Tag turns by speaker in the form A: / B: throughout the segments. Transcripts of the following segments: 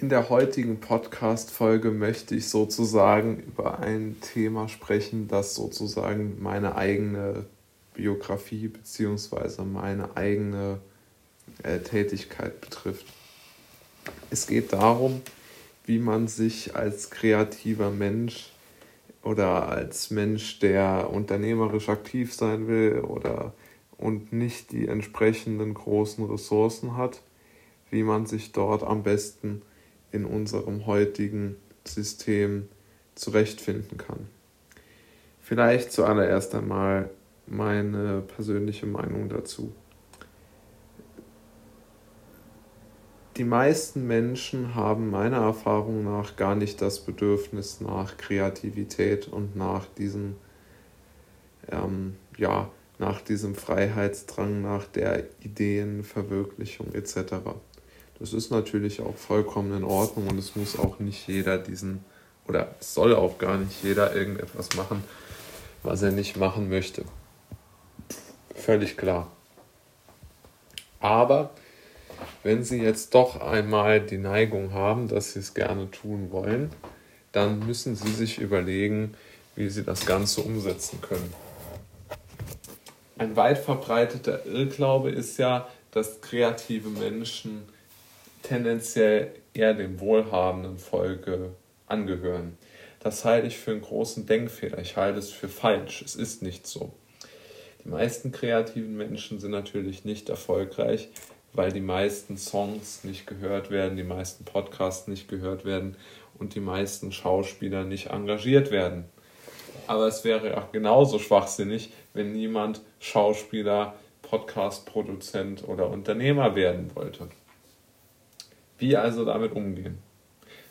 A: In der heutigen Podcast-Folge möchte ich sozusagen über ein Thema sprechen, das sozusagen meine eigene Biografie bzw. meine eigene äh, Tätigkeit betrifft. Es geht darum, wie man sich als kreativer Mensch oder als Mensch, der unternehmerisch aktiv sein will oder und nicht die entsprechenden großen Ressourcen hat, wie man sich dort am besten in unserem heutigen System zurechtfinden kann. Vielleicht zuallererst einmal meine persönliche Meinung dazu. Die meisten Menschen haben meiner Erfahrung nach gar nicht das Bedürfnis nach Kreativität und nach diesem, ähm, ja, nach diesem Freiheitsdrang, nach der Ideenverwirklichung etc. Das ist natürlich auch vollkommen in Ordnung und es muss auch nicht jeder diesen, oder es soll auch gar nicht jeder irgendetwas machen, was er nicht machen möchte. Völlig klar. Aber wenn Sie jetzt doch einmal die Neigung haben, dass Sie es gerne tun wollen, dann müssen Sie sich überlegen, wie Sie das Ganze umsetzen können. Ein weit verbreiteter Irrglaube ist ja, dass kreative Menschen tendenziell eher dem wohlhabenden Volke angehören. Das halte ich für einen großen Denkfehler. Ich halte es für falsch. Es ist nicht so. Die meisten kreativen Menschen sind natürlich nicht erfolgreich, weil die meisten Songs nicht gehört werden, die meisten Podcasts nicht gehört werden und die meisten Schauspieler nicht engagiert werden. Aber es wäre auch genauso schwachsinnig, wenn niemand Schauspieler, Podcast-Produzent oder Unternehmer werden wollte. Wie also damit umgehen?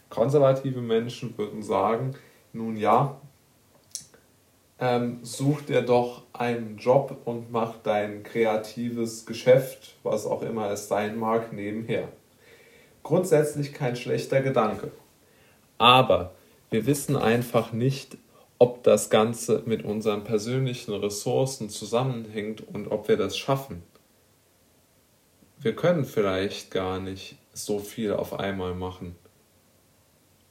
A: Konservative Menschen würden sagen, nun ja, ähm, such dir doch einen Job und mach dein kreatives Geschäft, was auch immer es sein mag, nebenher. Grundsätzlich kein schlechter Gedanke. Aber wir wissen einfach nicht, ob das Ganze mit unseren persönlichen Ressourcen zusammenhängt und ob wir das schaffen. Wir können vielleicht gar nicht so viel auf einmal machen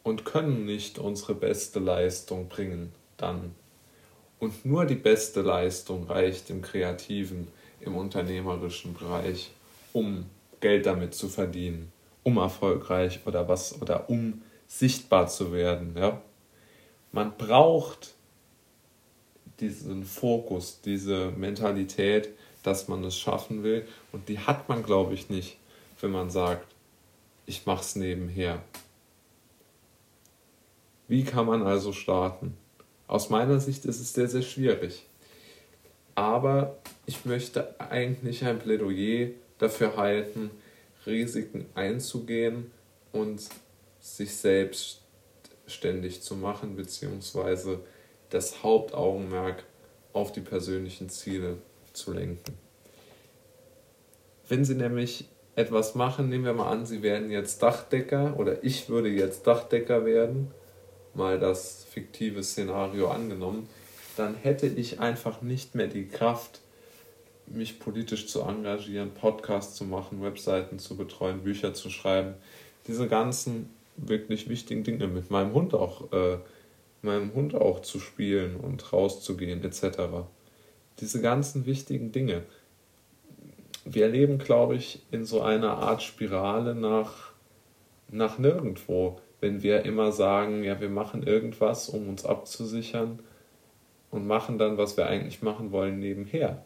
A: und können nicht unsere beste Leistung bringen dann. Und nur die beste Leistung reicht im kreativen, im unternehmerischen Bereich, um Geld damit zu verdienen, um erfolgreich oder was oder um sichtbar zu werden. Ja? Man braucht diesen Fokus, diese Mentalität, dass man es schaffen will. Und die hat man, glaube ich, nicht, wenn man sagt, ich mache es nebenher. Wie kann man also starten? Aus meiner Sicht ist es sehr, sehr schwierig. Aber ich möchte eigentlich ein Plädoyer dafür halten, Risiken einzugehen und sich selbstständig zu machen, beziehungsweise das Hauptaugenmerk auf die persönlichen Ziele zu lenken. Wenn Sie nämlich etwas machen, nehmen wir mal an, Sie werden jetzt Dachdecker oder ich würde jetzt Dachdecker werden, mal das fiktive Szenario angenommen, dann hätte ich einfach nicht mehr die Kraft, mich politisch zu engagieren, Podcasts zu machen, Webseiten zu betreuen, Bücher zu schreiben, diese ganzen wirklich wichtigen Dinge mit meinem Hund auch, äh, meinem Hund auch zu spielen und rauszugehen etc. Diese ganzen wichtigen Dinge wir leben, glaube ich, in so einer Art Spirale nach, nach nirgendwo, wenn wir immer sagen, ja, wir machen irgendwas, um uns abzusichern und machen dann, was wir eigentlich machen wollen, nebenher.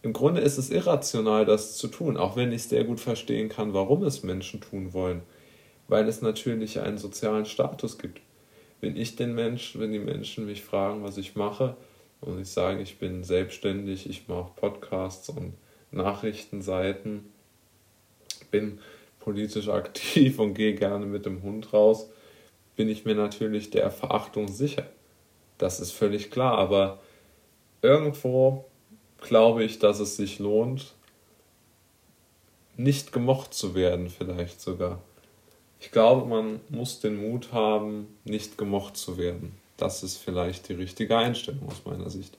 A: Im Grunde ist es irrational, das zu tun, auch wenn ich sehr gut verstehen kann, warum es Menschen tun wollen, weil es natürlich einen sozialen Status gibt. Wenn ich den Menschen, wenn die Menschen mich fragen, was ich mache, und ich sage, ich bin selbstständig, ich mache Podcasts und Nachrichtenseiten, bin politisch aktiv und gehe gerne mit dem Hund raus, bin ich mir natürlich der Verachtung sicher. Das ist völlig klar, aber irgendwo glaube ich, dass es sich lohnt, nicht gemocht zu werden, vielleicht sogar. Ich glaube, man muss den Mut haben, nicht gemocht zu werden. Das ist vielleicht die richtige Einstellung aus meiner Sicht.